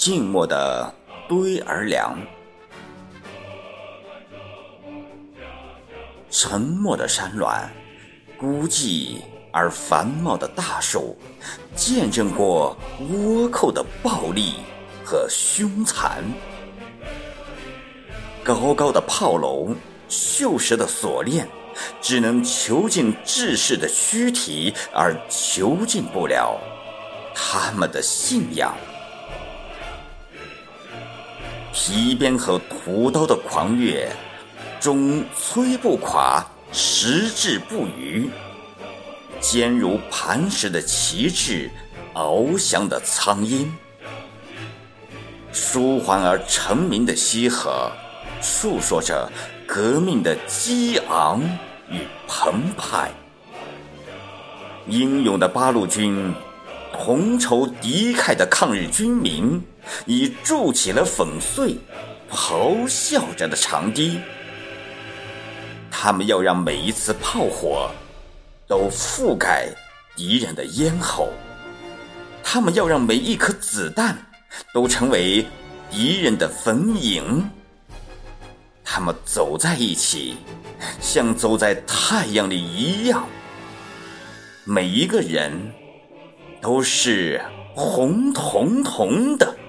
静默的堆儿梁，沉默的山峦，孤寂而繁茂的大树，见证过倭寇的暴力和凶残。高高的炮楼，锈蚀的锁链，只能囚禁志士的躯体，而囚禁不了他们的信仰。皮鞭和屠刀的狂虐，终摧不垮矢志不渝；坚如磐石的旗帜，翱翔的苍鹰。舒缓而成名的西河，诉说着革命的激昂与澎湃。英勇的八路军，同仇敌忾的抗日军民。已筑起了粉碎、咆哮着的长堤。他们要让每一次炮火都覆盖敌人的咽喉，他们要让每一颗子弹都成为敌人的坟茔。他们走在一起，像走在太阳里一样。每一个人都是红彤彤的。